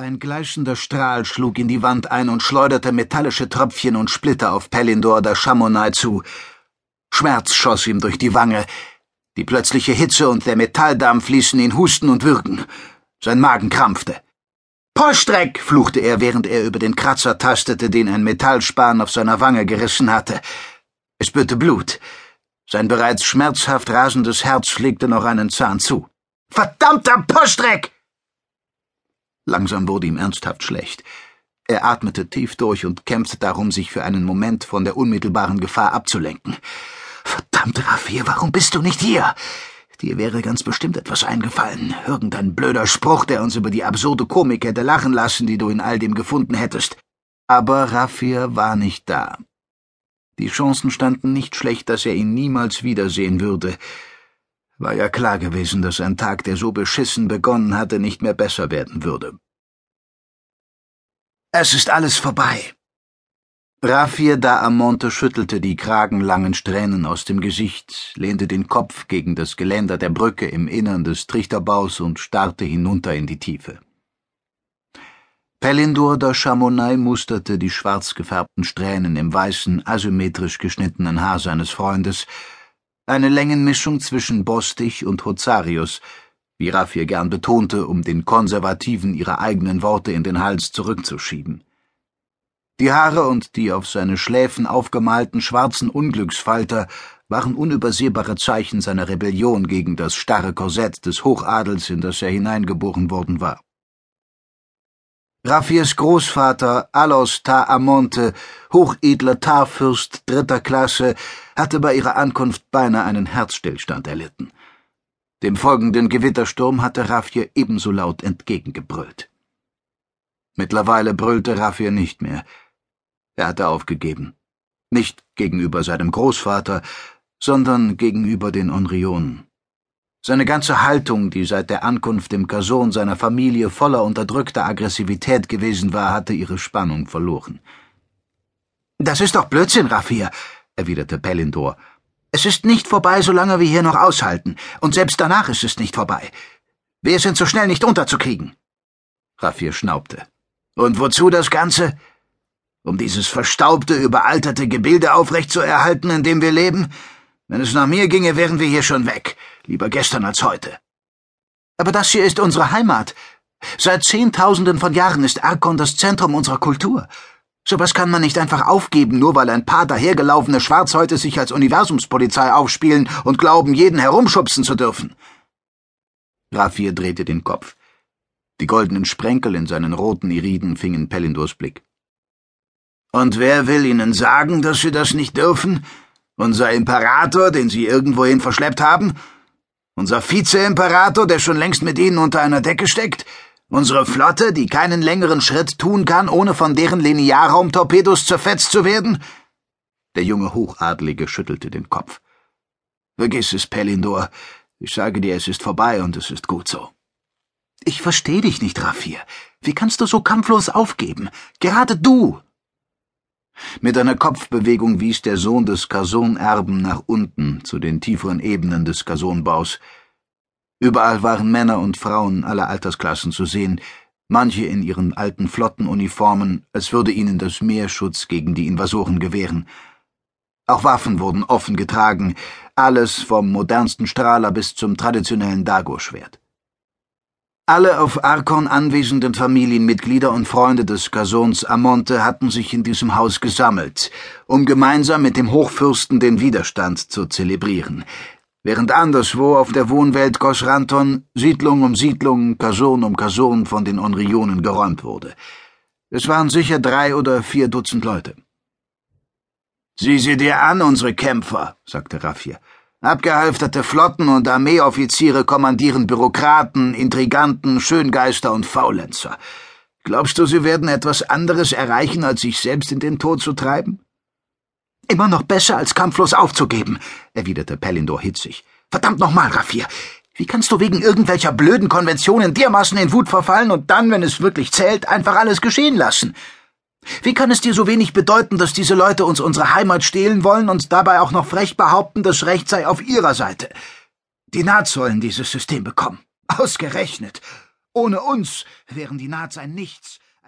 Ein gleißender Strahl schlug in die Wand ein und schleuderte metallische Tröpfchen und Splitter auf Pelindor der Chamonix zu. Schmerz schoss ihm durch die Wange. Die plötzliche Hitze und der Metalldampf ließen ihn husten und würgen. Sein Magen krampfte. Postreck! fluchte er, während er über den Kratzer tastete, den ein Metallspan auf seiner Wange gerissen hatte. Es spürte Blut. Sein bereits schmerzhaft rasendes Herz legte noch einen Zahn zu. Verdammter Postreck! Langsam wurde ihm ernsthaft schlecht. Er atmete tief durch und kämpfte darum, sich für einen Moment von der unmittelbaren Gefahr abzulenken. Verdammt, Raffir, warum bist du nicht hier? Dir wäre ganz bestimmt etwas eingefallen. Irgendein blöder Spruch, der uns über die absurde Komik hätte lachen lassen, die du in all dem gefunden hättest. Aber Raffir war nicht da. Die Chancen standen nicht schlecht, dass er ihn niemals wiedersehen würde. War ja klar gewesen, dass ein Tag, der so beschissen begonnen hatte, nicht mehr besser werden würde. Es ist alles vorbei. Rafir da Amonte schüttelte die kragenlangen Strähnen aus dem Gesicht, lehnte den Kopf gegen das Geländer der Brücke im Innern des Trichterbaus und starrte hinunter in die Tiefe. Pellindur der Chamonix musterte die schwarz gefärbten Strähnen im weißen, asymmetrisch geschnittenen Haar seines Freundes eine Längenmischung zwischen Bostich und Hozarius, wie Raffir gern betonte, um den Konservativen ihre eigenen Worte in den Hals zurückzuschieben. Die Haare und die auf seine Schläfen aufgemalten schwarzen Unglücksfalter waren unübersehbare Zeichen seiner Rebellion gegen das starre Korsett des Hochadels, in das er hineingeboren worden war. Raffiers Großvater Alos Ta Amonte, hochedler Tarfürst dritter Klasse, hatte bei ihrer Ankunft beinahe einen Herzstillstand erlitten. Dem folgenden Gewittersturm hatte Raffier ebenso laut entgegengebrüllt. Mittlerweile brüllte Raffier nicht mehr. Er hatte aufgegeben. Nicht gegenüber seinem Großvater, sondern gegenüber den Onrionen. Seine ganze Haltung, die seit der Ankunft im Kason seiner Familie voller unterdrückter Aggressivität gewesen war, hatte ihre Spannung verloren. Das ist doch Blödsinn, Raffir, erwiderte Pellindor. Es ist nicht vorbei, solange wir hier noch aushalten, und selbst danach ist es nicht vorbei. Wir sind so schnell nicht unterzukriegen. Raffir schnaubte. Und wozu das Ganze? Um dieses verstaubte, überalterte Gebilde aufrechtzuerhalten, in dem wir leben? Wenn es nach mir ginge, wären wir hier schon weg. Lieber gestern als heute. Aber das hier ist unsere Heimat. Seit Zehntausenden von Jahren ist Arkon das Zentrum unserer Kultur. Sowas kann man nicht einfach aufgeben, nur weil ein paar dahergelaufene Schwarzhäute sich als Universumspolizei aufspielen und glauben, jeden herumschubsen zu dürfen. Raffir drehte den Kopf. Die goldenen Sprenkel in seinen roten Iriden fingen Pellindors Blick. Und wer will Ihnen sagen, dass Sie das nicht dürfen? Unser Imperator, den Sie irgendwohin verschleppt haben? Unser Vize-Imperator, der schon längst mit Ihnen unter einer Decke steckt? Unsere Flotte, die keinen längeren Schritt tun kann, ohne von deren Linearraumtorpedos zerfetzt zu werden? Der junge Hochadlige schüttelte den Kopf. Vergiss es, Pelindor. Ich sage dir, es ist vorbei und es ist gut so. Ich verstehe dich nicht, Raffir. Wie kannst du so kampflos aufgeben? Gerade du! Mit einer Kopfbewegung wies der Sohn des Kason-Erben nach unten zu den tieferen Ebenen des Kasonbaus. Überall waren Männer und Frauen aller Altersklassen zu sehen, manche in ihren alten Flottenuniformen, als würde ihnen das Meer Schutz gegen die Invasoren gewähren. Auch Waffen wurden offen getragen, alles vom modernsten Strahler bis zum traditionellen Dago-Schwert. Alle auf Arkon anwesenden Familienmitglieder und Freunde des Gasons Amonte hatten sich in diesem Haus gesammelt, um gemeinsam mit dem Hochfürsten den Widerstand zu zelebrieren, während anderswo auf der Wohnwelt Gosranton Siedlung um Siedlung, Kason um Kason von den Onrionen geräumt wurde. Es waren sicher drei oder vier Dutzend Leute. Sieh sie dir an, unsere Kämpfer, sagte Raffir. Abgehalfterte Flotten und Armeeoffiziere kommandieren Bürokraten, Intriganten, Schöngeister und Faulenzer. Glaubst du, sie werden etwas anderes erreichen, als sich selbst in den Tod zu treiben? Immer noch besser, als kampflos aufzugeben, erwiderte Pellindor hitzig. Verdammt nochmal, Raffir. Wie kannst du wegen irgendwelcher blöden Konventionen dermaßen in Wut verfallen und dann, wenn es wirklich zählt, einfach alles geschehen lassen? Wie kann es dir so wenig bedeuten, dass diese Leute uns unsere Heimat stehlen wollen und dabei auch noch frech behaupten, das Recht sei auf ihrer Seite? Die Nats sollen dieses System bekommen. Ausgerechnet. Ohne uns wären die Nats ein Nichts.